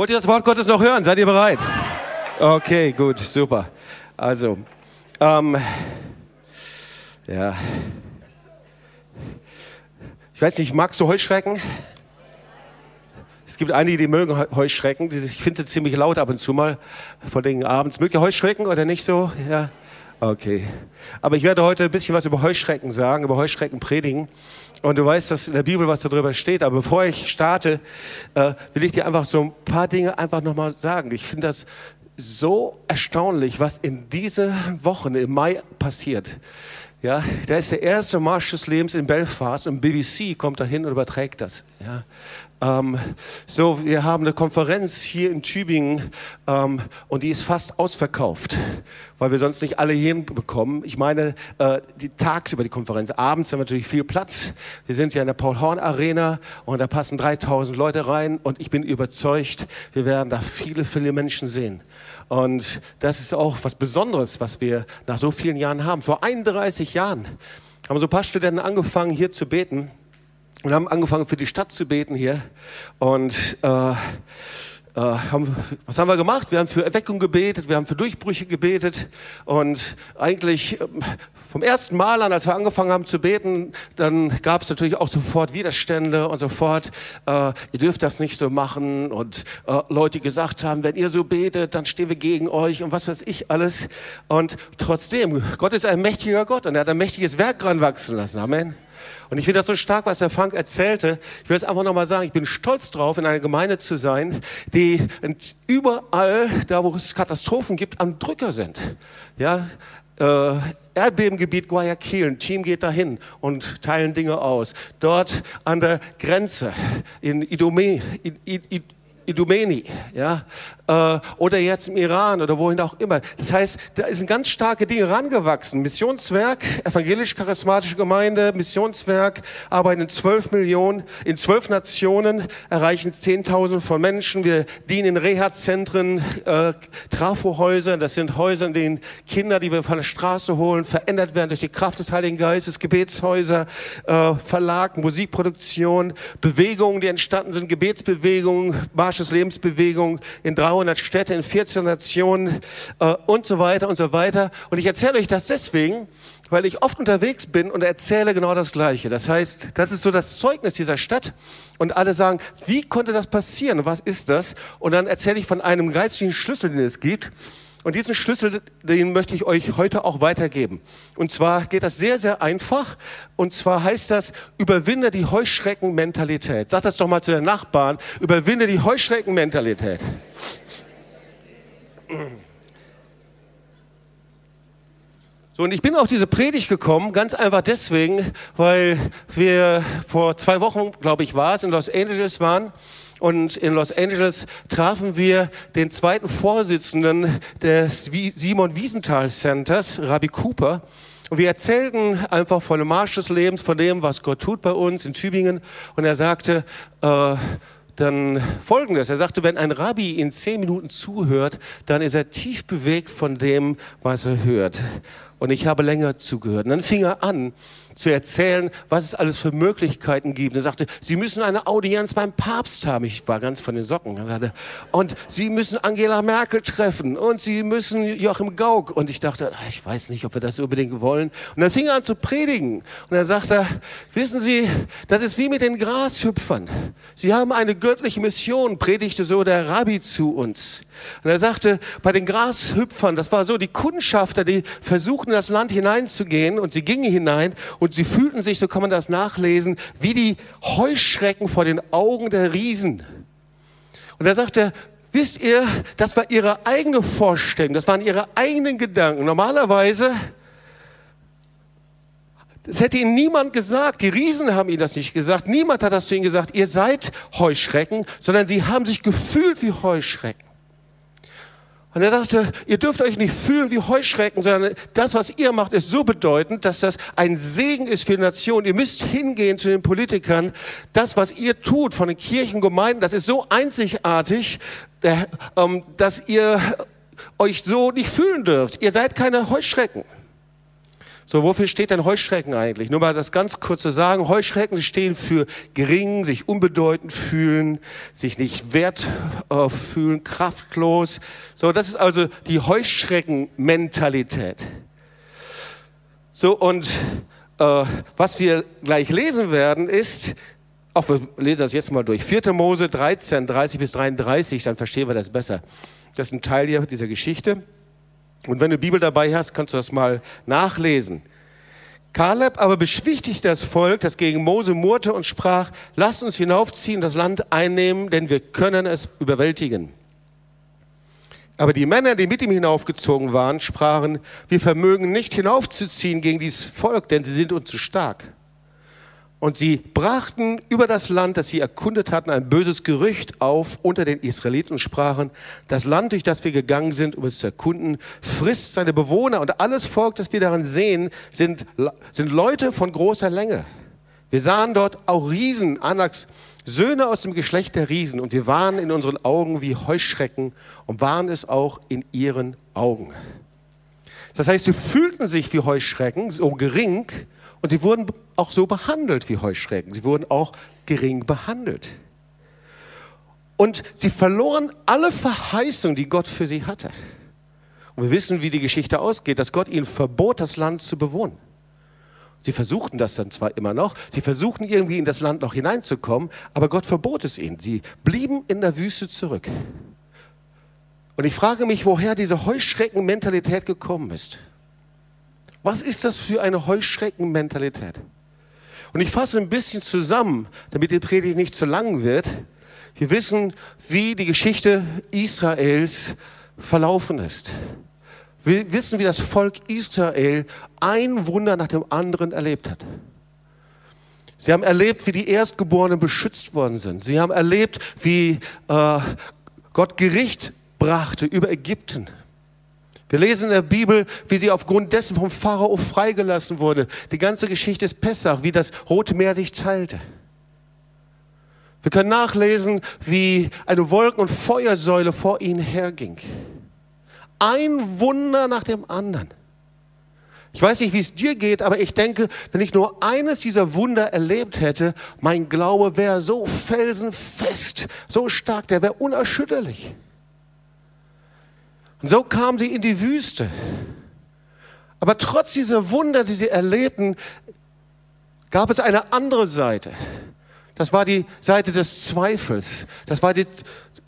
Wollt ihr das Wort Gottes noch hören? Seid ihr bereit? Okay, gut, super. Also, ähm, ja. Ich weiß nicht, magst du Heuschrecken? Es gibt einige, die mögen Heuschrecken. Ich finde sie ziemlich laut ab und zu mal, vor allem abends. Mögt ihr Heuschrecken oder nicht so? Ja. Okay. Aber ich werde heute ein bisschen was über Heuschrecken sagen, über Heuschrecken predigen. Und du weißt, dass in der Bibel was darüber steht. Aber bevor ich starte, äh, will ich dir einfach so ein paar Dinge einfach nochmal sagen. Ich finde das so erstaunlich, was in diesen Wochen im Mai passiert. Ja, da ist der erste Marsch des Lebens in Belfast und BBC kommt dahin und überträgt das. Ja, ähm, so, wir haben eine Konferenz hier in Tübingen ähm, und die ist fast ausverkauft, weil wir sonst nicht alle hinbekommen. Ich meine, äh, die tagsüber die Konferenz, abends haben wir natürlich viel Platz. Wir sind ja in der Paul-Horn-Arena und da passen 3000 Leute rein und ich bin überzeugt, wir werden da viele, viele Menschen sehen. Und das ist auch was Besonderes, was wir nach so vielen Jahren haben. Vor 31 Jahren haben so ein paar Studenten angefangen, hier zu beten und haben angefangen für die Stadt zu beten hier. Und äh, äh, haben, was haben wir gemacht? Wir haben für Erweckung gebetet, wir haben für Durchbrüche gebetet. Und eigentlich ähm, vom ersten Mal an, als wir angefangen haben zu beten, dann gab es natürlich auch sofort Widerstände und sofort, äh, ihr dürft das nicht so machen. Und äh, Leute gesagt haben, wenn ihr so betet, dann stehen wir gegen euch und was weiß ich alles. Und trotzdem, Gott ist ein mächtiger Gott und er hat ein mächtiges Werk ranwachsen lassen. Amen. Und ich finde das so stark, was der Frank erzählte. Ich will es einfach nochmal sagen, ich bin stolz drauf, in einer Gemeinde zu sein, die überall, da wo es Katastrophen gibt, am Drücker sind. Ja, äh, Erdbebengebiet Guayaquil, ein Team geht dahin und teilen Dinge aus. Dort an der Grenze in Idome, in, in, in Idumeni, ja, äh, oder jetzt im Iran oder wohin auch immer. Das heißt, da sind ganz starke Dinge rangewachsen. Missionswerk, evangelisch-charismatische Gemeinde, Missionswerk, arbeiten in zwölf Millionen, in zwölf Nationen, erreichen Zehntausende von Menschen. Wir dienen in Reha-Zentren, äh, Trafohäusern, das sind Häuser, in denen Kinder, die wir von der Straße holen, verändert werden durch die Kraft des Heiligen Geistes, Gebetshäuser, äh, Verlag, Musikproduktion, Bewegungen, die entstanden sind, Gebetsbewegungen, Marsch des Lebensbewegung in 300 Städten, in 14 Nationen äh, und so weiter und so weiter. Und ich erzähle euch das deswegen, weil ich oft unterwegs bin und erzähle genau das Gleiche. Das heißt, das ist so das Zeugnis dieser Stadt. Und alle sagen, wie konnte das passieren? was ist das? Und dann erzähle ich von einem geistigen Schlüssel, den es gibt. Und diesen Schlüssel, den möchte ich euch heute auch weitergeben. Und zwar geht das sehr, sehr einfach. Und zwar heißt das, überwinde die Heuschreckenmentalität. Sag das doch mal zu den Nachbarn. Überwinde die Heuschreckenmentalität. So, und ich bin auf diese Predigt gekommen, ganz einfach deswegen, weil wir vor zwei Wochen, glaube ich, war es, in Los Angeles waren und in Los Angeles trafen wir den zweiten Vorsitzenden des Simon Wiesenthal Centers, Rabbi Cooper. Und wir erzählten einfach von dem Marsch des Lebens, von dem, was Gott tut bei uns in Tübingen. Und er sagte, äh, dann folgendes. Er sagte, wenn ein Rabbi in zehn Minuten zuhört, dann ist er tief bewegt von dem, was er hört. Und ich habe länger zugehört. Und dann fing er an, zu erzählen, was es alles für Möglichkeiten gibt. Er sagte, Sie müssen eine Audienz beim Papst haben. Ich war ganz von den Socken. Sagte, und Sie müssen Angela Merkel treffen und Sie müssen Joachim Gauck. Und ich dachte, ah, ich weiß nicht, ob wir das unbedingt wollen. Und dann fing er an zu predigen. Und er sagte, wissen Sie, das ist wie mit den Grashüpfern. Sie haben eine göttliche Mission, predigte so der Rabbi zu uns. Und er sagte, bei den Grashüpfern, das war so, die Kundschafter, die versuchten in das Land hineinzugehen und sie gingen hinein und sie fühlten sich, so kann man das nachlesen, wie die Heuschrecken vor den Augen der Riesen. Und er sagte, wisst ihr, das war ihre eigene Vorstellung, das waren ihre eigenen Gedanken. Normalerweise das hätte ihnen niemand gesagt. Die Riesen haben ihnen das nicht gesagt. Niemand hat das zu ihnen gesagt. Ihr seid Heuschrecken, sondern sie haben sich gefühlt wie Heuschrecken. Und er sagte, ihr dürft euch nicht fühlen wie Heuschrecken, sondern das, was ihr macht, ist so bedeutend, dass das ein Segen ist für die Nation. Ihr müsst hingehen zu den Politikern. Das, was ihr tut von den Kirchengemeinden, das ist so einzigartig, ähm, dass ihr euch so nicht fühlen dürft. Ihr seid keine Heuschrecken. So, wofür steht denn Heuschrecken eigentlich? Nur mal das ganz kurze sagen. Heuschrecken stehen für gering, sich unbedeutend fühlen, sich nicht wert äh, fühlen, kraftlos. So, das ist also die Heuschrecken-Mentalität. So, und äh, was wir gleich lesen werden, ist, auch wir lesen das jetzt mal durch, 4. Mose 13, 30 bis 33, dann verstehen wir das besser. Das ist ein Teil hier dieser Geschichte. Und wenn du Bibel dabei hast, kannst du das mal nachlesen. Kaleb aber beschwichtigte das Volk, das gegen Mose murrte und sprach, lasst uns hinaufziehen, das Land einnehmen, denn wir können es überwältigen. Aber die Männer, die mit ihm hinaufgezogen waren, sprachen, wir vermögen nicht hinaufzuziehen gegen dieses Volk, denn sie sind uns zu stark. Und sie brachten über das Land, das sie erkundet hatten, ein böses Gerücht auf unter den Israeliten und sprachen, das Land, durch das wir gegangen sind, um es zu erkunden, frisst seine Bewohner und alles Volk, das wir darin sehen, sind, sind Leute von großer Länge. Wir sahen dort auch Riesen, Anaks, Söhne aus dem Geschlecht der Riesen und wir waren in unseren Augen wie Heuschrecken und waren es auch in ihren Augen. Das heißt, sie fühlten sich wie Heuschrecken, so gering, und sie wurden auch so behandelt wie Heuschrecken. Sie wurden auch gering behandelt. Und sie verloren alle Verheißungen, die Gott für sie hatte. Und wir wissen, wie die Geschichte ausgeht, dass Gott ihnen verbot, das Land zu bewohnen. Sie versuchten das dann zwar immer noch, sie versuchten irgendwie in das Land noch hineinzukommen, aber Gott verbot es ihnen. Sie blieben in der Wüste zurück. Und ich frage mich, woher diese Heuschreckenmentalität gekommen ist. Was ist das für eine Heuschreckenmentalität? Und ich fasse ein bisschen zusammen, damit die Predigt nicht zu lang wird. Wir wissen, wie die Geschichte Israels verlaufen ist. Wir wissen, wie das Volk Israel ein Wunder nach dem anderen erlebt hat. Sie haben erlebt, wie die Erstgeborenen beschützt worden sind. Sie haben erlebt, wie äh, Gott Gericht brachte über Ägypten. Wir lesen in der Bibel, wie sie aufgrund dessen vom Pharao freigelassen wurde. Die ganze Geschichte ist Pessach, wie das Rote Meer sich teilte. Wir können nachlesen, wie eine Wolken- und Feuersäule vor ihnen herging. Ein Wunder nach dem anderen. Ich weiß nicht, wie es dir geht, aber ich denke, wenn ich nur eines dieser Wunder erlebt hätte, mein Glaube wäre so felsenfest, so stark, der wäre unerschütterlich. Und so kamen sie in die Wüste. Aber trotz dieser Wunder, die sie erlebten, gab es eine andere Seite. Das war die Seite des Zweifels. Das war die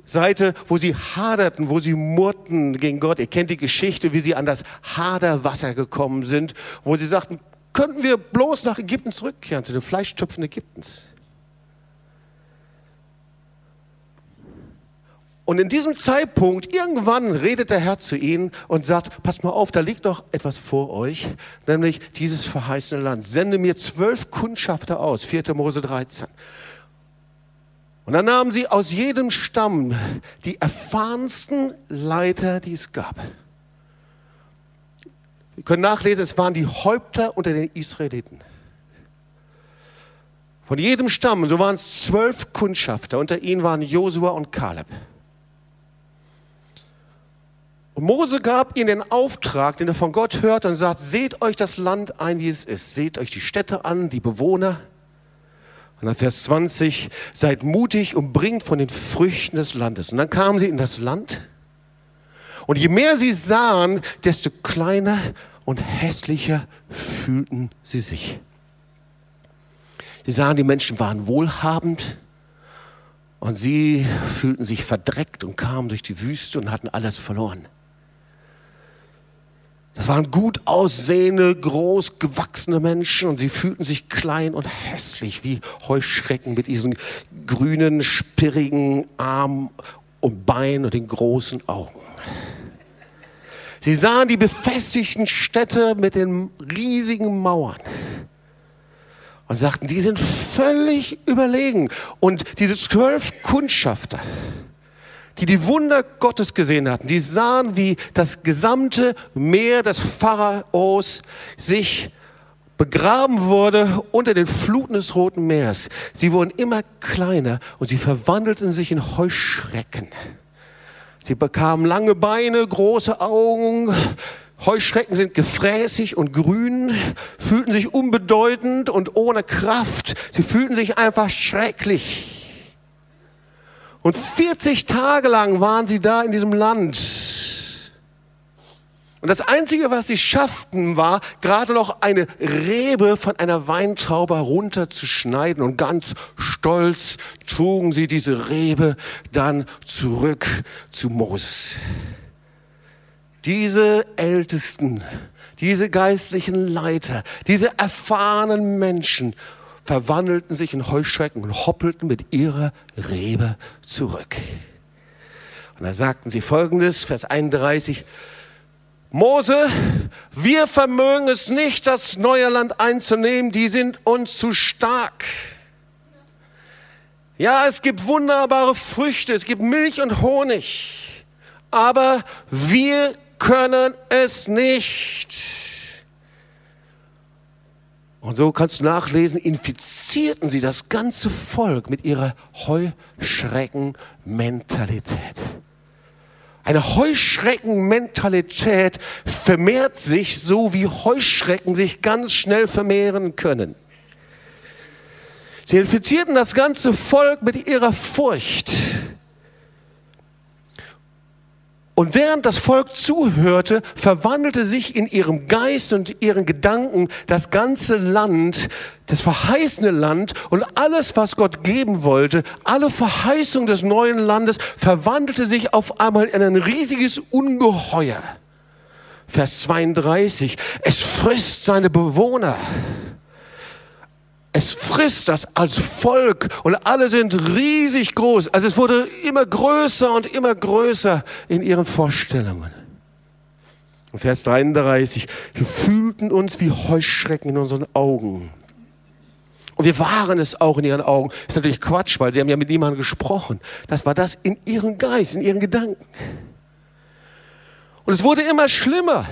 Seite, wo sie haderten, wo sie murrten gegen Gott. Ihr kennt die Geschichte, wie sie an das Haderwasser gekommen sind, wo sie sagten, könnten wir bloß nach Ägypten zurückkehren, zu den Fleischtöpfen Ägyptens. Und in diesem Zeitpunkt, irgendwann redet der Herr zu ihnen und sagt, passt mal auf, da liegt noch etwas vor euch, nämlich dieses verheißene Land. Sende mir zwölf Kundschafter aus, 4. Mose 13. Und dann nahmen sie aus jedem Stamm die erfahrensten Leiter, die es gab. Wir können nachlesen, es waren die Häupter unter den Israeliten. Von jedem Stamm, so waren es zwölf Kundschafter, unter ihnen waren Josua und Kaleb. Mose gab ihnen den Auftrag, den er von Gott hört und sagt, seht euch das Land ein, wie es ist. Seht euch die Städte an, die Bewohner. Und dann Vers 20, seid mutig und bringt von den Früchten des Landes. Und dann kamen sie in das Land. Und je mehr sie sahen, desto kleiner und hässlicher fühlten sie sich. Sie sahen, die Menschen waren wohlhabend und sie fühlten sich verdreckt und kamen durch die Wüste und hatten alles verloren. Das waren gut aussehende, groß gewachsene Menschen und sie fühlten sich klein und hässlich wie Heuschrecken mit diesen grünen, spirrigen Armen und Beinen und den großen Augen. Sie sahen die befestigten Städte mit den riesigen Mauern und sagten, die sind völlig überlegen. Und diese zwölf Kundschafter, die die Wunder Gottes gesehen hatten, die sahen, wie das gesamte Meer des Pharaos sich begraben wurde unter den Fluten des Roten Meeres. Sie wurden immer kleiner und sie verwandelten sich in Heuschrecken. Sie bekamen lange Beine, große Augen, Heuschrecken sind gefräßig und grün, fühlten sich unbedeutend und ohne Kraft. Sie fühlten sich einfach schrecklich. Und 40 Tage lang waren sie da in diesem Land. Und das Einzige, was sie schafften, war gerade noch eine Rebe von einer Weintraube herunterzuschneiden. Und ganz stolz trugen sie diese Rebe dann zurück zu Moses. Diese Ältesten, diese geistlichen Leiter, diese erfahrenen Menschen verwandelten sich in Heuschrecken und hoppelten mit ihrer Rebe zurück. Und da sagten sie folgendes, Vers 31, Mose, wir vermögen es nicht, das neue Land einzunehmen, die sind uns zu stark. Ja, es gibt wunderbare Früchte, es gibt Milch und Honig, aber wir können es nicht. Und so kannst du nachlesen, infizierten sie das ganze Volk mit ihrer Heuschreckenmentalität. Eine Heuschreckenmentalität vermehrt sich so, wie Heuschrecken sich ganz schnell vermehren können. Sie infizierten das ganze Volk mit ihrer Furcht. Und während das Volk zuhörte, verwandelte sich in ihrem Geist und ihren Gedanken das ganze Land, das verheißene Land und alles, was Gott geben wollte, alle Verheißung des neuen Landes, verwandelte sich auf einmal in ein riesiges Ungeheuer. Vers 32, es frisst seine Bewohner. Es frisst das als Volk und alle sind riesig groß. Also es wurde immer größer und immer größer in ihren Vorstellungen. Und Vers 33, wir fühlten uns wie Heuschrecken in unseren Augen. Und wir waren es auch in ihren Augen. Ist natürlich Quatsch, weil sie haben ja mit niemandem gesprochen. Das war das in ihrem Geist, in ihren Gedanken. Und es wurde immer schlimmer.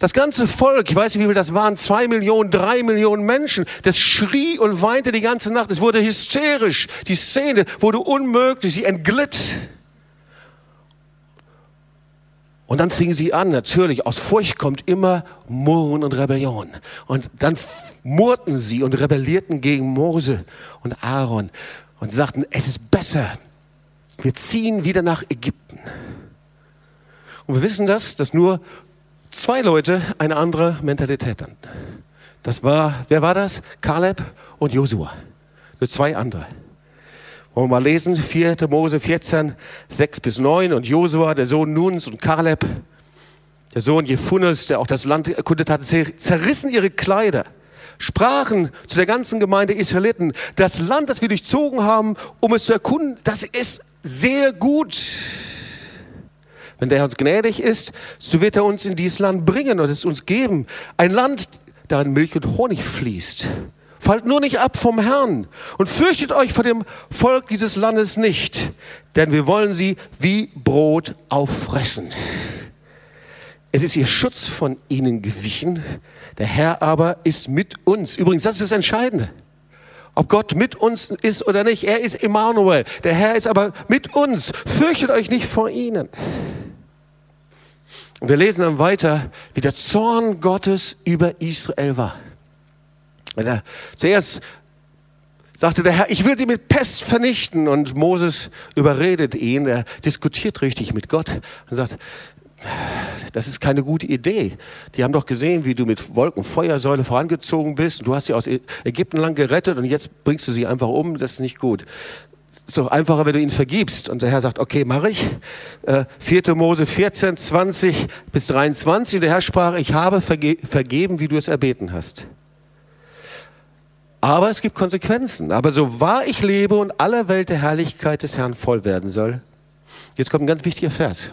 Das ganze Volk, ich weiß nicht, wie viel das waren, zwei Millionen, drei Millionen Menschen, das schrie und weinte die ganze Nacht. Es wurde hysterisch. Die Szene wurde unmöglich. Sie entglitt. Und dann fingen sie an, natürlich, aus Furcht kommt immer Murren und Rebellion. Und dann murrten sie und rebellierten gegen Mose und Aaron und sagten, es ist besser, wir ziehen wieder nach Ägypten. Und wir wissen das, dass nur zwei Leute eine andere Mentalität hatten. Das war, wer war das? Kaleb und Josua. Nur zwei andere. Wollen wir mal lesen, 4. Mose 14, 6 bis 9 und Josua, der Sohn Nuns und Kaleb, der Sohn Jephunes, der auch das Land erkundet hatte, zerrissen ihre Kleider, sprachen zu der ganzen Gemeinde Israeliten, das Land, das wir durchzogen haben, um es zu erkunden, das ist sehr gut. Wenn der Herr uns gnädig ist, so wird er uns in dieses Land bringen und es uns geben. Ein Land, darin Milch und Honig fließt. Fallt nur nicht ab vom Herrn und fürchtet euch vor dem Volk dieses Landes nicht, denn wir wollen sie wie Brot auffressen. Es ist ihr Schutz von ihnen gewichen, der Herr aber ist mit uns. Übrigens, das ist das Entscheidende. Ob Gott mit uns ist oder nicht, er ist Emmanuel. Der Herr ist aber mit uns. Fürchtet euch nicht vor ihnen. Und wir lesen dann weiter, wie der Zorn Gottes über Israel war. Er, zuerst sagte der Herr, ich will sie mit Pest vernichten. Und Moses überredet ihn, er diskutiert richtig mit Gott und sagt, das ist keine gute Idee. Die haben doch gesehen, wie du mit Wolkenfeuersäule vorangezogen bist. Du hast sie aus Ägypten lang gerettet und jetzt bringst du sie einfach um. Das ist nicht gut. Ist doch einfacher, wenn du ihn vergibst. Und der Herr sagt, okay, mache ich. Äh, 4. Mose 14, 20 bis 23. Und der Herr sprach, ich habe verge vergeben, wie du es erbeten hast. Aber es gibt Konsequenzen. Aber so wahr ich lebe und aller Welt der Herrlichkeit des Herrn voll werden soll. Jetzt kommt ein ganz wichtiger Vers.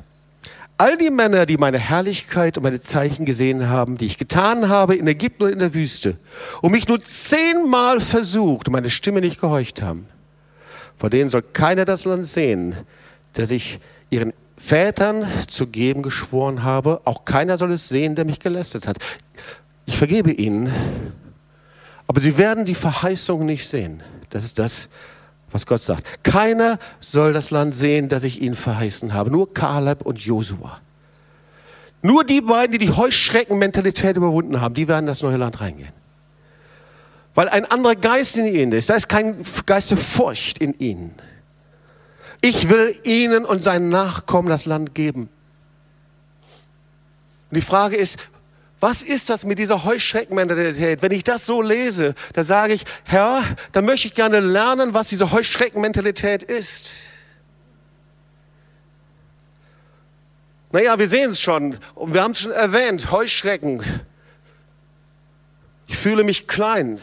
All die Männer, die meine Herrlichkeit und meine Zeichen gesehen haben, die ich getan habe in Ägypten und in der Wüste, und mich nur zehnmal versucht und meine Stimme nicht gehorcht haben, vor denen soll keiner das Land sehen, der sich ihren Vätern zu geben geschworen habe. Auch keiner soll es sehen, der mich gelästet hat. Ich vergebe ihnen, aber sie werden die Verheißung nicht sehen. Das ist das, was Gott sagt. Keiner soll das Land sehen, das ich ihnen verheißen habe. Nur Kaleb und Josua. Nur die beiden, die die Heuschreckenmentalität überwunden haben, die werden das neue Land reingehen. Weil ein anderer Geist in ihnen ist. Da ist kein Geist der Furcht in ihnen. Ich will ihnen und seinen Nachkommen das Land geben. Und die Frage ist, was ist das mit dieser Heuschreckenmentalität? Wenn ich das so lese, da sage ich, Herr, dann möchte ich gerne lernen, was diese Heuschreckenmentalität ist. Naja, wir sehen es schon wir haben es schon erwähnt, Heuschrecken. Ich fühle mich klein.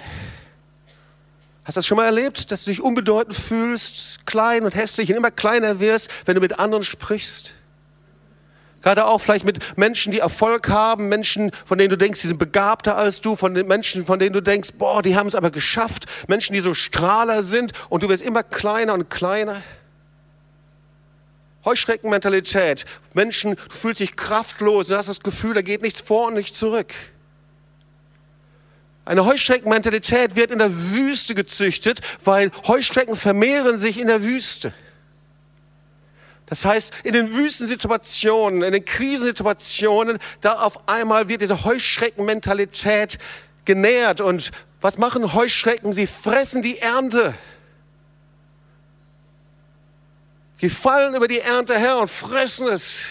Hast du das schon mal erlebt, dass du dich unbedeutend fühlst, klein und hässlich und immer kleiner wirst, wenn du mit anderen sprichst? Gerade auch vielleicht mit Menschen, die Erfolg haben, Menschen, von denen du denkst, die sind begabter als du, von den Menschen, von denen du denkst, boah, die haben es aber geschafft, Menschen, die so Strahler sind und du wirst immer kleiner und kleiner. Heuschreckenmentalität. Menschen, du fühlst dich kraftlos und hast das Gefühl, da geht nichts vor und nichts zurück. Eine Heuschreckenmentalität wird in der Wüste gezüchtet, weil Heuschrecken vermehren sich in der Wüste. Das heißt, in den Wüstensituationen, in den Krisensituationen, da auf einmal wird diese Heuschreckenmentalität genährt. Und was machen Heuschrecken? Sie fressen die Ernte. Die fallen über die Ernte her und fressen es,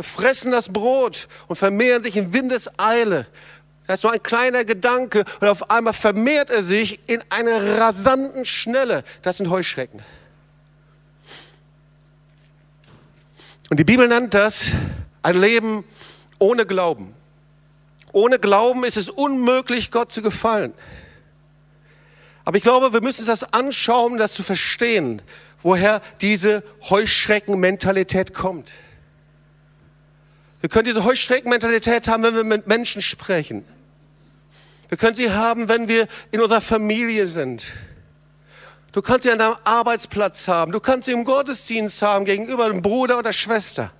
fressen das Brot und vermehren sich in Windeseile. Das ist nur ein kleiner Gedanke und auf einmal vermehrt er sich in einer rasanten Schnelle. Das sind Heuschrecken. Und die Bibel nennt das ein Leben ohne Glauben. Ohne Glauben ist es unmöglich, Gott zu gefallen. Aber ich glaube, wir müssen das anschauen, um das zu verstehen, woher diese Heuschreckenmentalität kommt. Wir können diese Heuschreckenmentalität haben, wenn wir mit Menschen sprechen. Wir können sie haben, wenn wir in unserer Familie sind. Du kannst sie an deinem Arbeitsplatz haben. Du kannst sie im Gottesdienst haben gegenüber dem Bruder oder Schwester.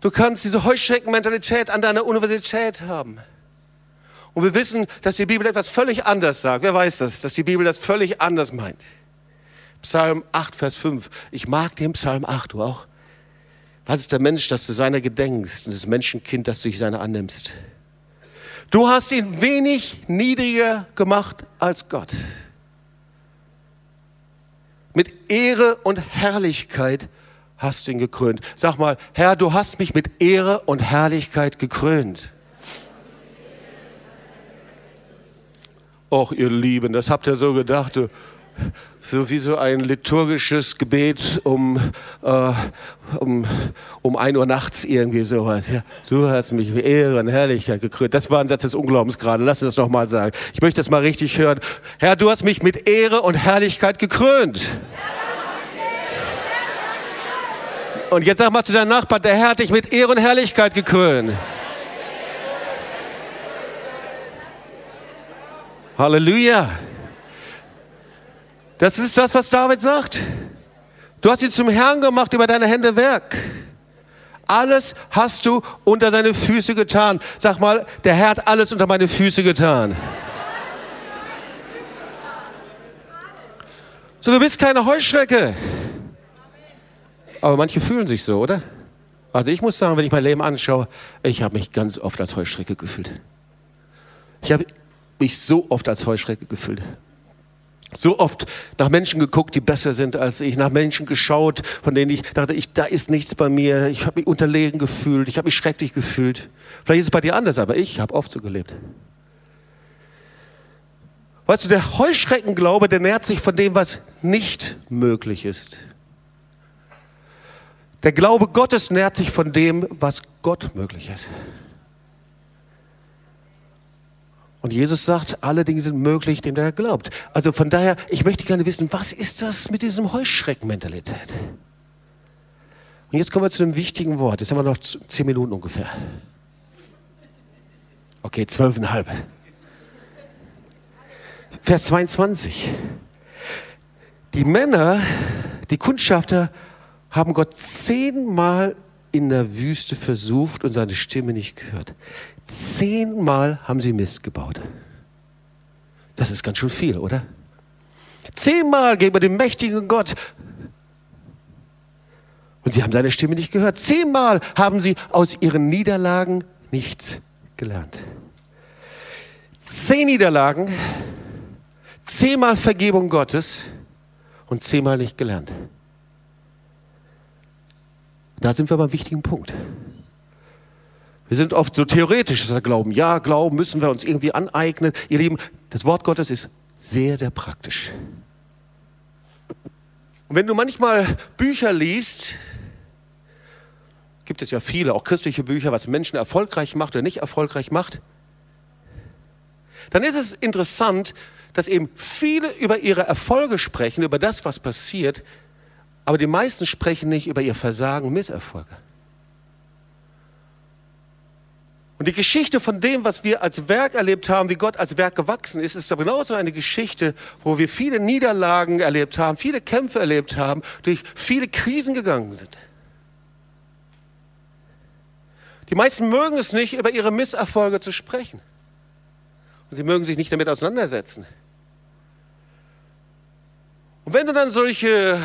Du kannst diese Heuschreckenmentalität an deiner Universität haben. Und wir wissen, dass die Bibel etwas völlig anders sagt. Wer weiß das? Dass die Bibel das völlig anders meint. Psalm 8, Vers 5. Ich mag den Psalm 8, du auch. Was ist der Mensch, dass du seiner gedenkst und das Menschenkind, dass du dich seiner annimmst? Du hast ihn wenig niedriger gemacht als Gott. Mit Ehre und Herrlichkeit hast du ihn gekrönt. Sag mal, Herr, du hast mich mit Ehre und Herrlichkeit gekrönt. Och, ihr Lieben, das habt ihr so gedacht so wie so ein liturgisches Gebet um, äh, um, um 1 Uhr nachts irgendwie sowas. Ja, du hast mich mit Ehre und Herrlichkeit gekrönt. Das war ein Satz des Unglaubens gerade. Lass uns das nochmal sagen. Ich möchte das mal richtig hören. Herr, du hast mich mit Ehre und Herrlichkeit gekrönt. Und jetzt sag mal zu deinem Nachbarn, der Herr hat dich mit Ehre und Herrlichkeit gekrönt. Halleluja. Das ist das, was David sagt. Du hast ihn zum Herrn gemacht über deine Hände Werk. Alles hast du unter seine Füße getan. Sag mal, der Herr hat alles unter meine Füße getan. So, du bist keine Heuschrecke. Aber manche fühlen sich so, oder? Also ich muss sagen, wenn ich mein Leben anschaue, ich habe mich ganz oft als Heuschrecke gefühlt. Ich habe mich so oft als Heuschrecke gefühlt. So oft nach Menschen geguckt, die besser sind als ich, nach Menschen geschaut, von denen ich dachte, ich, da ist nichts bei mir, ich habe mich unterlegen gefühlt, ich habe mich schrecklich gefühlt. Vielleicht ist es bei dir anders, aber ich habe oft so gelebt. Weißt du, der Heuschreckenglaube, der nährt sich von dem, was nicht möglich ist. Der Glaube Gottes nährt sich von dem, was Gott möglich ist. Und Jesus sagt, alle Dinge sind möglich, dem der glaubt. Also von daher, ich möchte gerne wissen, was ist das mit diesem Heuschreckenmentalität? Und jetzt kommen wir zu einem wichtigen Wort. Jetzt haben wir noch zehn Minuten ungefähr. Okay, zwölfeinhalb. Vers 22. Die Männer, die Kundschafter, haben Gott zehnmal in der Wüste versucht und seine Stimme nicht gehört. Zehnmal haben sie Mist gebaut. Das ist ganz schön viel, oder? Zehnmal gegen den mächtigen Gott. Und sie haben seine Stimme nicht gehört. Zehnmal haben sie aus ihren Niederlagen nichts gelernt. Zehn Niederlagen, zehnmal Vergebung Gottes und zehnmal nicht gelernt. Da sind wir beim wichtigen Punkt. Wir sind oft so theoretisch, dass wir glauben, ja, Glauben müssen wir uns irgendwie aneignen. Ihr Lieben, das Wort Gottes ist sehr, sehr praktisch. Und wenn du manchmal Bücher liest, gibt es ja viele, auch christliche Bücher, was Menschen erfolgreich macht oder nicht erfolgreich macht, dann ist es interessant, dass eben viele über ihre Erfolge sprechen, über das, was passiert, aber die meisten sprechen nicht über ihr Versagen und Misserfolge. Und die Geschichte von dem, was wir als Werk erlebt haben, wie Gott als Werk gewachsen ist, ist genauso eine Geschichte, wo wir viele Niederlagen erlebt haben, viele Kämpfe erlebt haben, durch viele Krisen gegangen sind. Die meisten mögen es nicht, über ihre Misserfolge zu sprechen. Und sie mögen sich nicht damit auseinandersetzen. Und wenn du dann solche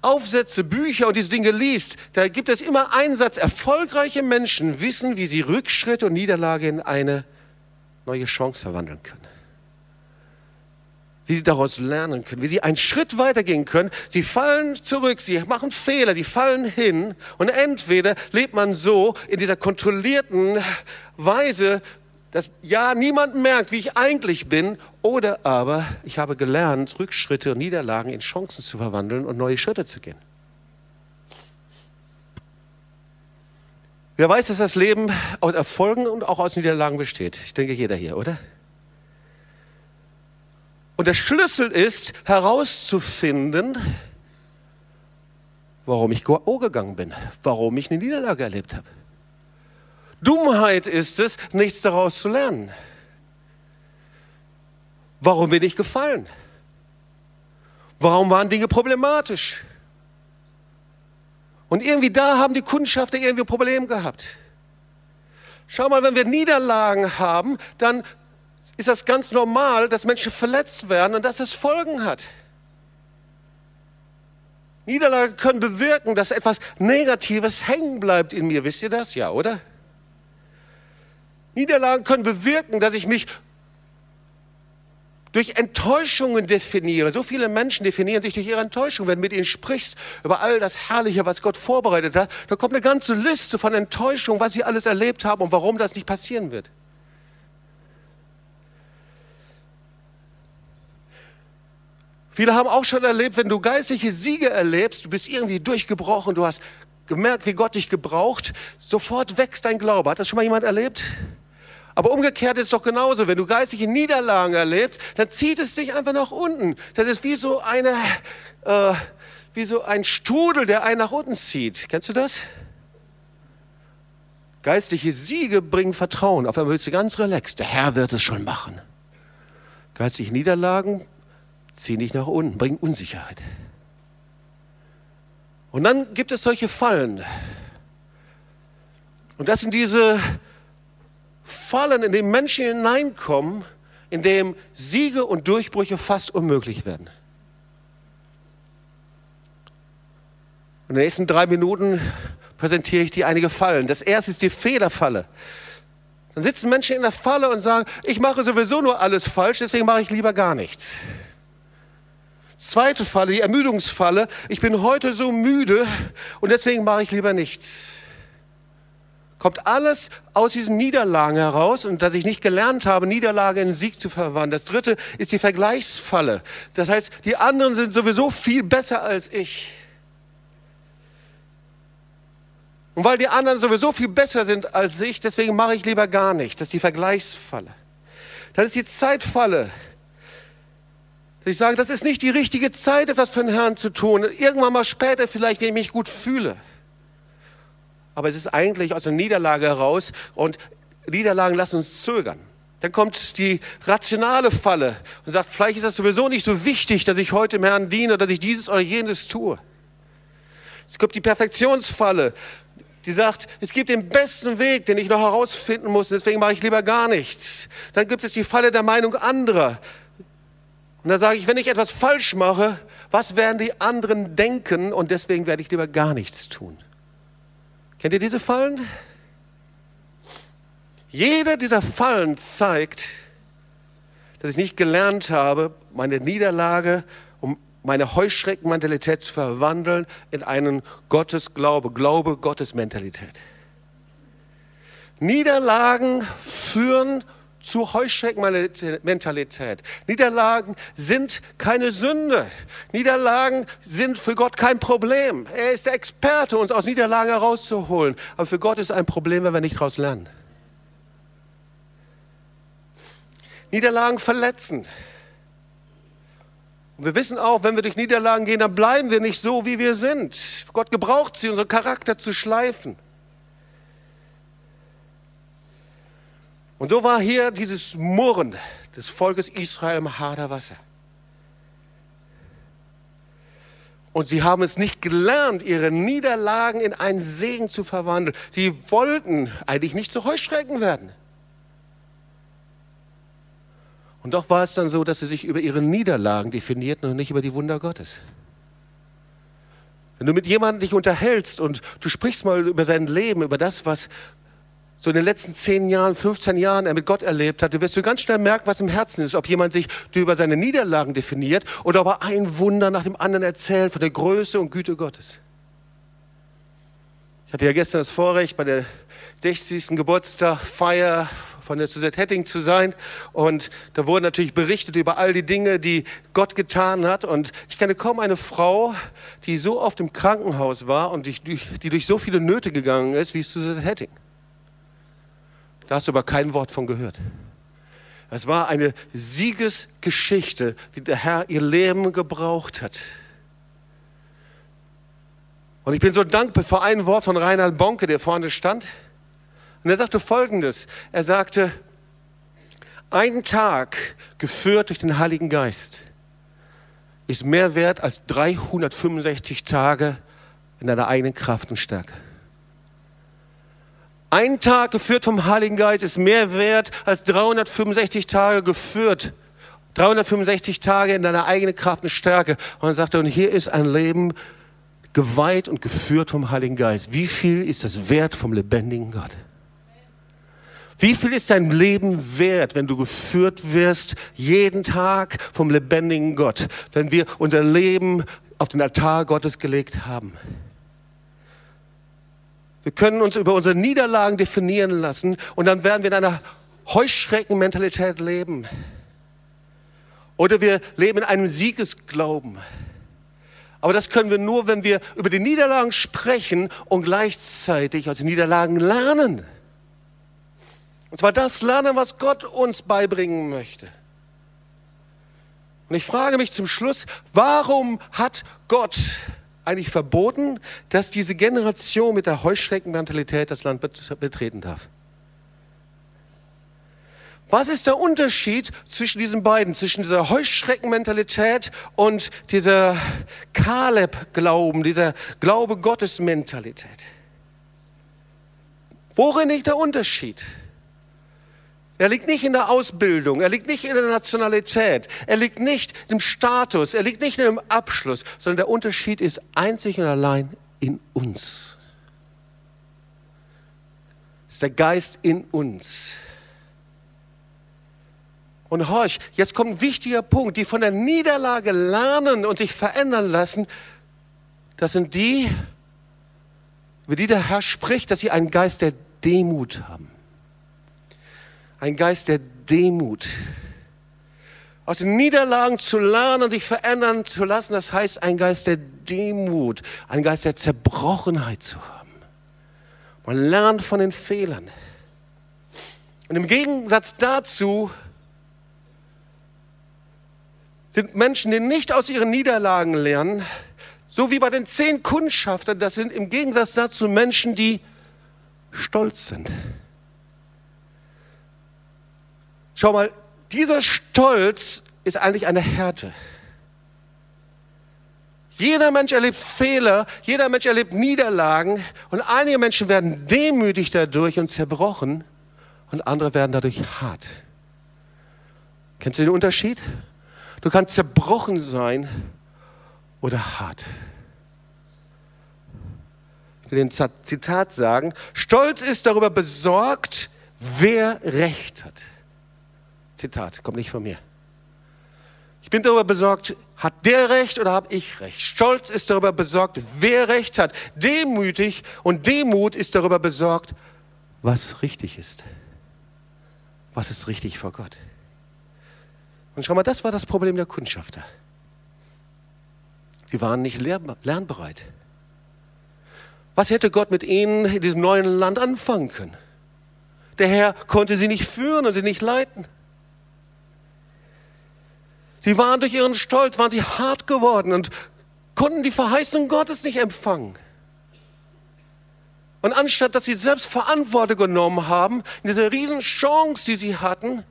Aufsätze, Bücher und diese Dinge liest, da gibt es immer einen Satz, erfolgreiche Menschen wissen, wie sie Rückschritt und Niederlage in eine neue Chance verwandeln können. Wie sie daraus lernen können, wie sie einen Schritt weitergehen können. Sie fallen zurück, sie machen Fehler, sie fallen hin und entweder lebt man so in dieser kontrollierten Weise, dass ja niemand merkt, wie ich eigentlich bin, oder aber ich habe gelernt, Rückschritte und Niederlagen in Chancen zu verwandeln und neue Schritte zu gehen. Wer weiß, dass das Leben aus Erfolgen und auch aus Niederlagen besteht? Ich denke, jeder hier, oder? Und der Schlüssel ist herauszufinden, warum ich Go gegangen bin, warum ich eine Niederlage erlebt habe. Dummheit ist es, nichts daraus zu lernen. Warum bin ich gefallen? Warum waren Dinge problematisch? Und irgendwie da haben die Kundschafter irgendwie ein Problem gehabt. Schau mal, wenn wir Niederlagen haben, dann ist das ganz normal, dass Menschen verletzt werden und dass es Folgen hat. Niederlagen können bewirken, dass etwas Negatives hängen bleibt in mir. Wisst ihr das? Ja, oder? Niederlagen können bewirken, dass ich mich durch Enttäuschungen definiere. So viele Menschen definieren sich durch ihre Enttäuschung. Wenn du mit ihnen sprichst über all das Herrliche, was Gott vorbereitet hat, da kommt eine ganze Liste von Enttäuschungen, was sie alles erlebt haben und warum das nicht passieren wird. Viele haben auch schon erlebt, wenn du geistliche Siege erlebst, du bist irgendwie durchgebrochen, du hast gemerkt, wie Gott dich gebraucht, sofort wächst dein Glaube. Hat das schon mal jemand erlebt? Aber umgekehrt ist es doch genauso. Wenn du geistliche Niederlagen erlebst, dann zieht es dich einfach nach unten. Das ist wie so eine, äh, wie so ein Strudel, der einen nach unten zieht. Kennst du das? Geistliche Siege bringen Vertrauen. Auf einmal bist du ganz relaxed. Der Herr wird es schon machen. Geistliche Niederlagen ziehen dich nach unten, bringen Unsicherheit. Und dann gibt es solche Fallen. Und das sind diese Fallen, in dem Menschen hineinkommen, in dem Siege und Durchbrüche fast unmöglich werden. In den nächsten drei Minuten präsentiere ich dir einige Fallen. Das erste ist die Fehlerfalle. Dann sitzen Menschen in der Falle und sagen, ich mache sowieso nur alles falsch, deswegen mache ich lieber gar nichts. Zweite Falle, die Ermüdungsfalle. Ich bin heute so müde und deswegen mache ich lieber nichts kommt alles aus diesen Niederlagen heraus und dass ich nicht gelernt habe, Niederlage in Sieg zu verwandeln. Das dritte ist die Vergleichsfalle. Das heißt, die anderen sind sowieso viel besser als ich. Und weil die anderen sowieso viel besser sind als ich, deswegen mache ich lieber gar nichts. Das ist die Vergleichsfalle. Das ist die Zeitfalle. Ich sage, das ist nicht die richtige Zeit, etwas für den Herrn zu tun. Irgendwann mal später vielleicht, wenn ich mich gut fühle aber es ist eigentlich aus einer Niederlage heraus und Niederlagen lassen uns zögern. Dann kommt die rationale Falle und sagt, vielleicht ist das sowieso nicht so wichtig, dass ich heute dem Herrn diene, dass ich dieses oder jenes tue. Es gibt die Perfektionsfalle, die sagt, es gibt den besten Weg, den ich noch herausfinden muss, deswegen mache ich lieber gar nichts. Dann gibt es die Falle der Meinung anderer. Und da sage ich, wenn ich etwas falsch mache, was werden die anderen denken? Und deswegen werde ich lieber gar nichts tun. Kennt ihr diese Fallen? Jeder dieser Fallen zeigt, dass ich nicht gelernt habe, meine Niederlage, um meine Heuschreckenmentalität zu verwandeln in einen Gottesglaube, Glaube, Gottesmentalität. Niederlagen führen zu Heuschreckenmentalität. Niederlagen sind keine Sünde. Niederlagen sind für Gott kein Problem. Er ist der Experte, uns aus Niederlagen herauszuholen. Aber für Gott ist ein Problem, wenn wir nicht daraus lernen. Niederlagen verletzen. Und wir wissen auch, wenn wir durch Niederlagen gehen, dann bleiben wir nicht so, wie wir sind. Gott gebraucht sie, unseren Charakter zu schleifen. Und so war hier dieses Murren des Volkes Israel im harter Wasser. Und sie haben es nicht gelernt, ihre Niederlagen in einen Segen zu verwandeln. Sie wollten eigentlich nicht zu Heuschrecken werden. Und doch war es dann so, dass sie sich über ihre Niederlagen definierten und nicht über die Wunder Gottes. Wenn du mit jemandem dich unterhältst und du sprichst mal über sein Leben, über das, was so in den letzten 10 Jahren, 15 Jahren er mit Gott erlebt hat, du wirst du ganz schnell merken, was im Herzen ist. Ob jemand sich über seine Niederlagen definiert oder ob er ein Wunder nach dem anderen erzählt von der Größe und Güte Gottes. Ich hatte ja gestern das Vorrecht, bei der 60. Geburtstagfeier von der Suzette Hetting zu sein. Und da wurde natürlich berichtet über all die Dinge, die Gott getan hat. Und ich kenne kaum eine Frau, die so oft im Krankenhaus war und die, die durch so viele Nöte gegangen ist, wie Suzette Hetting. Da hast du aber kein Wort von gehört. Es war eine Siegesgeschichte, wie der Herr ihr Leben gebraucht hat. Und ich bin so dankbar für ein Wort von Reinhard Bonke, der vorne stand. Und er sagte Folgendes. Er sagte, ein Tag geführt durch den Heiligen Geist ist mehr wert als 365 Tage in deiner eigenen Kraft und Stärke. Ein Tag geführt vom Heiligen Geist ist mehr wert als 365 Tage geführt. 365 Tage in deiner eigenen Kraft und Stärke. Und er sagte, und hier ist ein Leben geweiht und geführt vom Heiligen Geist. Wie viel ist das wert vom lebendigen Gott? Wie viel ist dein Leben wert, wenn du geführt wirst jeden Tag vom lebendigen Gott, wenn wir unser Leben auf den Altar Gottes gelegt haben? Wir können uns über unsere Niederlagen definieren lassen und dann werden wir in einer Heuschreckenmentalität leben. Oder wir leben in einem Siegesglauben. Aber das können wir nur, wenn wir über die Niederlagen sprechen und gleichzeitig aus den Niederlagen lernen. Und zwar das lernen, was Gott uns beibringen möchte. Und ich frage mich zum Schluss, warum hat Gott eigentlich verboten, dass diese Generation mit der Heuschreckenmentalität das Land betreten darf? Was ist der Unterschied zwischen diesen beiden, zwischen dieser Heuschreckenmentalität und dieser Kaleb-Glauben, dieser Glaube Gottes-Mentalität? Worin liegt der Unterschied? Er liegt nicht in der Ausbildung, er liegt nicht in der Nationalität, er liegt nicht im Status, er liegt nicht im Abschluss, sondern der Unterschied ist einzig und allein in uns. Es ist der Geist in uns. Und horch, jetzt kommt ein wichtiger Punkt, die von der Niederlage lernen und sich verändern lassen, das sind die, über die der Herr spricht, dass sie einen Geist der Demut haben ein Geist der Demut. Aus den Niederlagen zu lernen und sich verändern zu lassen, das heißt ein Geist der Demut, ein Geist der Zerbrochenheit zu haben. Man lernt von den Fehlern. Und im Gegensatz dazu sind Menschen, die nicht aus ihren Niederlagen lernen, so wie bei den zehn Kundschaftern, das sind im Gegensatz dazu Menschen, die stolz sind. Schau mal, dieser Stolz ist eigentlich eine Härte. Jeder Mensch erlebt Fehler, jeder Mensch erlebt Niederlagen und einige Menschen werden demütig dadurch und zerbrochen und andere werden dadurch hart. Kennst du den Unterschied? Du kannst zerbrochen sein oder hart. Ich will den Zitat sagen. Stolz ist darüber besorgt, wer Recht hat. Zitat, kommt nicht von mir. Ich bin darüber besorgt, hat der Recht oder habe ich Recht? Stolz ist darüber besorgt, wer Recht hat. Demütig und Demut ist darüber besorgt, was richtig ist. Was ist richtig vor Gott? Und schau mal, das war das Problem der Kundschafter. Sie waren nicht lernbereit. Was hätte Gott mit ihnen in diesem neuen Land anfangen können? Der Herr konnte sie nicht führen und sie nicht leiten. Sie waren durch ihren Stolz, waren sie hart geworden und konnten die Verheißung Gottes nicht empfangen. Und anstatt dass sie selbst Verantwortung genommen haben, in dieser riesen Chance, die sie hatten,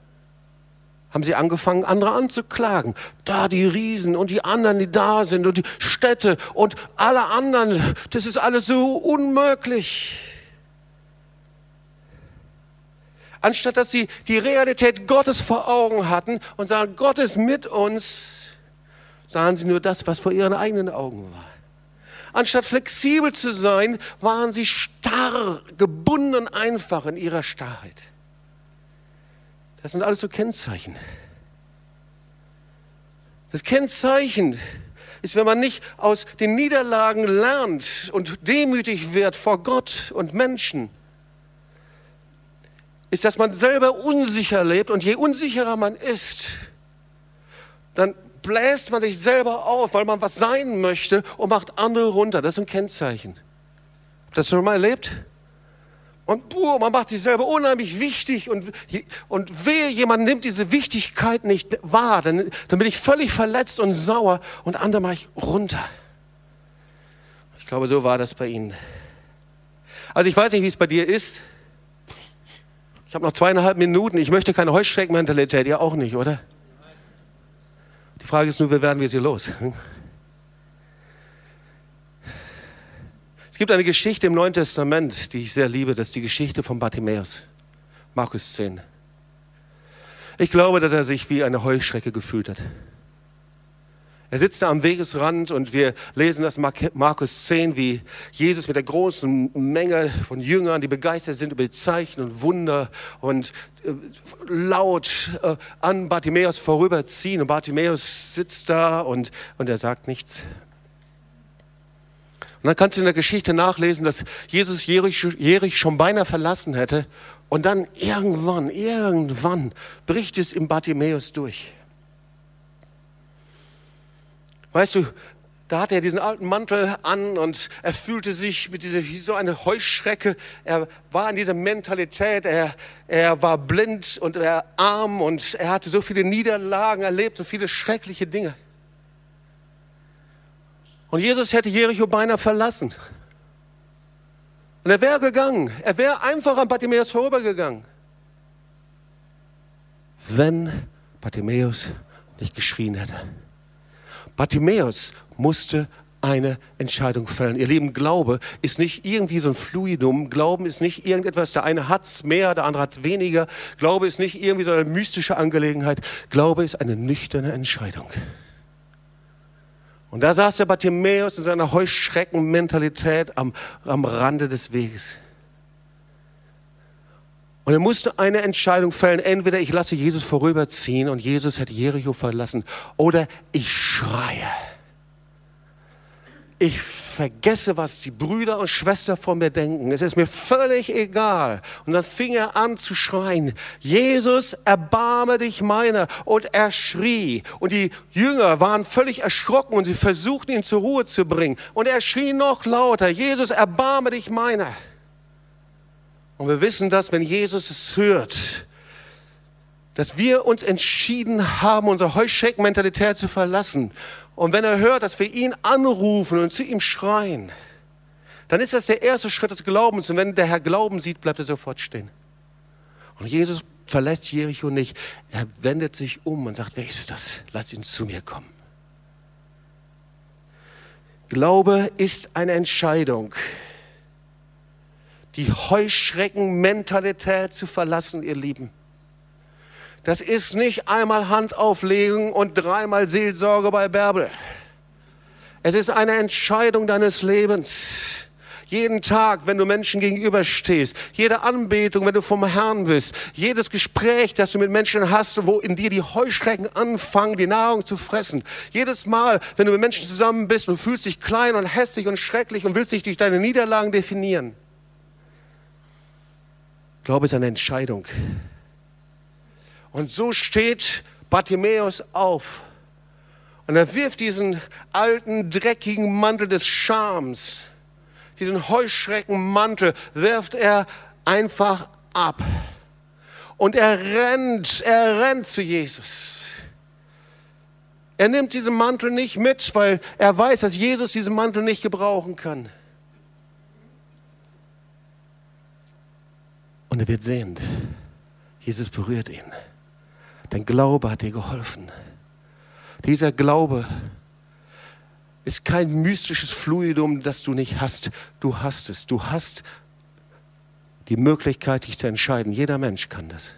haben sie angefangen, andere anzuklagen. Da die Riesen und die anderen, die da sind und die Städte und alle anderen, das ist alles so unmöglich. Anstatt dass sie die Realität Gottes vor Augen hatten und sagen, Gott ist mit uns, sahen sie nur das, was vor ihren eigenen Augen war. Anstatt flexibel zu sein, waren sie starr, gebunden und einfach in ihrer Starrheit. Das sind alles so Kennzeichen. Das Kennzeichen ist, wenn man nicht aus den Niederlagen lernt und demütig wird vor Gott und Menschen, ist, dass man selber unsicher lebt und je unsicherer man ist, dann bläst man sich selber auf, weil man was sein möchte und macht andere runter. Das ist ein Kennzeichen. Habt ihr das schon mal erlebt? Und boah, man macht sich selber unheimlich wichtig und, und wehe, jemand nimmt diese Wichtigkeit nicht wahr, dann, dann bin ich völlig verletzt und sauer und andere mache ich runter. Ich glaube, so war das bei Ihnen. Also ich weiß nicht, wie es bei dir ist. Ich habe noch zweieinhalb Minuten. Ich möchte keine Heuschreckenmentalität. Ihr auch nicht, oder? Die Frage ist nur, wie werden wir sie los? Es gibt eine Geschichte im Neuen Testament, die ich sehr liebe. Das ist die Geschichte von Bartimäus. Markus 10. Ich glaube, dass er sich wie eine Heuschrecke gefühlt hat. Er sitzt da am Wegesrand und wir lesen das Markus 10, wie Jesus mit der großen Menge von Jüngern, die begeistert sind über die Zeichen und Wunder und äh, laut äh, an Bartimäus vorüberziehen. Und Bartimäus sitzt da und, und er sagt nichts. Und dann kannst du in der Geschichte nachlesen, dass Jesus Jerich schon beinahe verlassen hätte. Und dann irgendwann, irgendwann bricht es im Bartimäus durch. Weißt du, da hatte er diesen alten Mantel an und er fühlte sich mit dieser, wie so eine Heuschrecke. Er war in dieser Mentalität, er, er war blind und er arm und er hatte so viele Niederlagen erlebt, so viele schreckliche Dinge. Und Jesus hätte Jericho beinahe verlassen. Und er wäre gegangen. Er wäre einfach an Bartimäus vorübergegangen. Wenn Bartimäus nicht geschrien hätte. Bartimäus musste eine Entscheidung fällen. Ihr Lieben, Glaube ist nicht irgendwie so ein Fluidum. Glauben ist nicht irgendetwas, der eine hat es mehr, der andere hat es weniger. Glaube ist nicht irgendwie so eine mystische Angelegenheit. Glaube ist eine nüchterne Entscheidung. Und da saß der Bartimäus in seiner Heuschreckenmentalität am, am Rande des Weges. Und er musste eine Entscheidung fällen. Entweder ich lasse Jesus vorüberziehen und Jesus hätte Jericho verlassen oder ich schreie. Ich vergesse, was die Brüder und Schwestern von mir denken. Es ist mir völlig egal. Und dann fing er an zu schreien, Jesus, erbarme dich meiner. Und er schrie. Und die Jünger waren völlig erschrocken und sie versuchten ihn zur Ruhe zu bringen. Und er schrie noch lauter, Jesus, erbarme dich meiner. Und wir wissen dass wenn Jesus es hört, dass wir uns entschieden haben, unsere Heuschreckenmentalität zu verlassen. Und wenn er hört, dass wir ihn anrufen und zu ihm schreien, dann ist das der erste Schritt des Glaubens. Und wenn der Herr Glauben sieht, bleibt er sofort stehen. Und Jesus verlässt Jericho nicht. Er wendet sich um und sagt, wer ist das? Lass ihn zu mir kommen. Glaube ist eine Entscheidung die Heuschreckenmentalität zu verlassen, ihr Lieben. Das ist nicht einmal Hand auflegen und dreimal Seelsorge bei Bärbel. Es ist eine Entscheidung deines Lebens. Jeden Tag, wenn du Menschen gegenüberstehst, jede Anbetung, wenn du vom Herrn bist, jedes Gespräch, das du mit Menschen hast, wo in dir die Heuschrecken anfangen, die Nahrung zu fressen. Jedes Mal, wenn du mit Menschen zusammen bist und fühlst dich klein und hässlich und schrecklich und willst dich durch deine Niederlagen definieren. Glaube ist eine Entscheidung. Und so steht Bartimäus auf. Und er wirft diesen alten, dreckigen Mantel des Schams diesen Heuschreckenmantel wirft er einfach ab. Und er rennt, er rennt zu Jesus. Er nimmt diesen Mantel nicht mit, weil er weiß, dass Jesus diesen Mantel nicht gebrauchen kann. Und er wird sehend. Jesus berührt ihn. Dein Glaube hat dir geholfen. Dieser Glaube ist kein mystisches Fluidum, das du nicht hast. Du hast es. Du hast die Möglichkeit, dich zu entscheiden. Jeder Mensch kann das.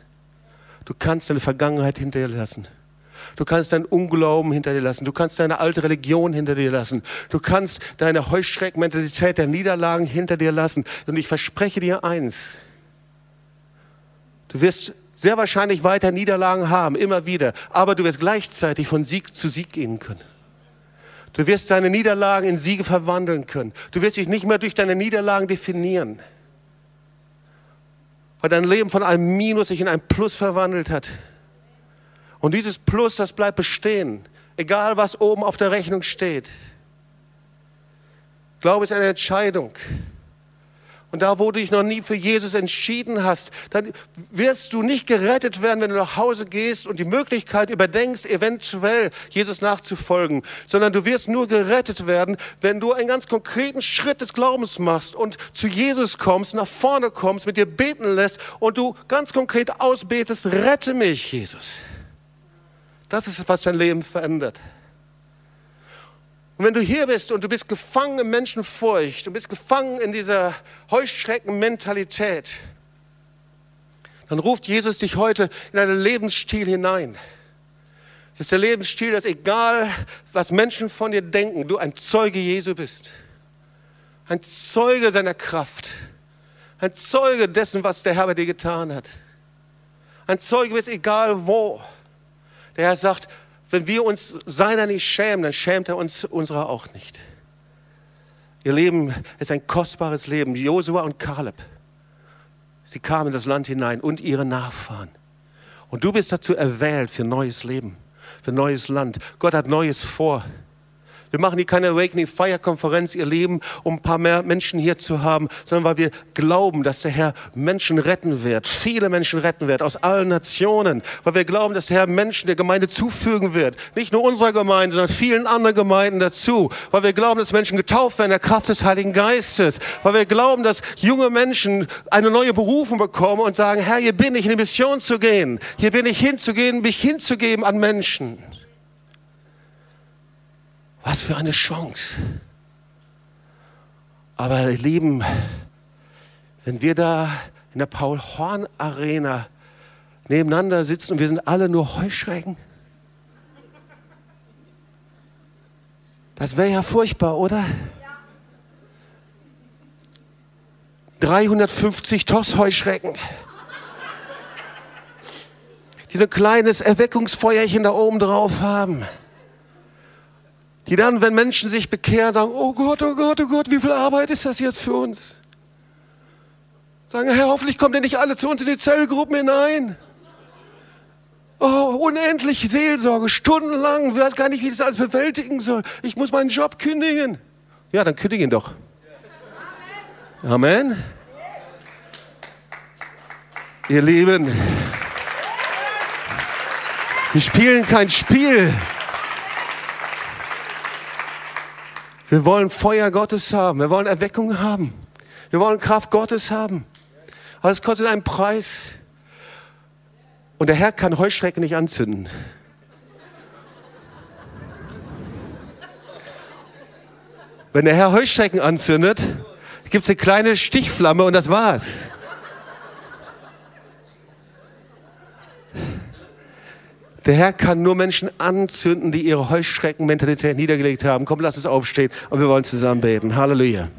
Du kannst deine Vergangenheit hinter dir lassen. Du kannst deinen Unglauben hinter dir lassen. Du kannst deine alte Religion hinter dir lassen. Du kannst deine Heuschreckmentalität der Niederlagen hinter dir lassen. Und ich verspreche dir eins. Du wirst sehr wahrscheinlich weiter Niederlagen haben, immer wieder. Aber du wirst gleichzeitig von Sieg zu Sieg gehen können. Du wirst deine Niederlagen in Siege verwandeln können. Du wirst dich nicht mehr durch deine Niederlagen definieren. Weil dein Leben von einem Minus sich in ein Plus verwandelt hat. Und dieses Plus, das bleibt bestehen. Egal was oben auf der Rechnung steht. Glaube ist eine Entscheidung. Und da, wo du dich noch nie für Jesus entschieden hast, dann wirst du nicht gerettet werden, wenn du nach Hause gehst und die Möglichkeit überdenkst, eventuell Jesus nachzufolgen, sondern du wirst nur gerettet werden, wenn du einen ganz konkreten Schritt des Glaubens machst und zu Jesus kommst, nach vorne kommst, mit dir beten lässt und du ganz konkret ausbetest, rette mich, Jesus. Das ist, was dein Leben verändert. Und wenn du hier bist und du bist gefangen in Menschenfurcht, du bist gefangen in dieser Heuschreckenmentalität, dann ruft Jesus dich heute in einen Lebensstil hinein. Das ist der Lebensstil, dass egal, was Menschen von dir denken, du ein Zeuge Jesu bist. Ein Zeuge seiner Kraft. Ein Zeuge dessen, was der Herr bei dir getan hat. Ein Zeuge bist egal wo. Der Herr sagt, wenn wir uns seiner nicht schämen, dann schämt er uns unserer auch nicht. Ihr Leben ist ein kostbares Leben. Josua und Kaleb, sie kamen in das Land hinein und ihre Nachfahren. Und du bist dazu erwählt für neues Leben, für neues Land. Gott hat Neues vor. Wir machen hier keine Awakening Fire Konferenz, ihr Leben, um ein paar mehr Menschen hier zu haben, sondern weil wir glauben, dass der Herr Menschen retten wird, viele Menschen retten wird, aus allen Nationen, weil wir glauben, dass der Herr Menschen der Gemeinde zufügen wird, nicht nur unserer Gemeinde, sondern vielen anderen Gemeinden dazu, weil wir glauben, dass Menschen getauft werden der Kraft des Heiligen Geistes, weil wir glauben, dass junge Menschen eine neue Berufung bekommen und sagen, Herr, hier bin ich, in die Mission zu gehen, hier bin ich hinzugehen, mich hinzugeben an Menschen. Was für eine Chance. Aber ihr Lieben, wenn wir da in der Paul-Horn-Arena nebeneinander sitzen und wir sind alle nur Heuschrecken, das wäre ja furchtbar, oder? 350 Toss-Heuschrecken. Die so ein kleines Erweckungsfeuerchen da oben drauf haben die dann, wenn Menschen sich bekehren, sagen, oh Gott, oh Gott, oh Gott, wie viel Arbeit ist das jetzt für uns? Sagen, Herr, hoffentlich kommt ihr nicht alle zu uns in die Zellgruppen hinein. Oh, unendlich Seelsorge, stundenlang, ich weiß gar nicht, wie ich das alles bewältigen soll. Ich muss meinen Job kündigen. Ja, dann kündige ihn doch. Amen. Amen. Ihr Lieben, wir spielen kein Spiel. Wir wollen Feuer Gottes haben. Wir wollen Erweckung haben. Wir wollen Kraft Gottes haben. Aber es kostet einen Preis. Und der Herr kann Heuschrecken nicht anzünden. Wenn der Herr Heuschrecken anzündet, gibt es eine kleine Stichflamme und das war's. Der Herr kann nur Menschen anzünden, die ihre Heuschreckenmentalität niedergelegt haben. Komm, lass uns aufstehen und wir wollen zusammen beten. Halleluja.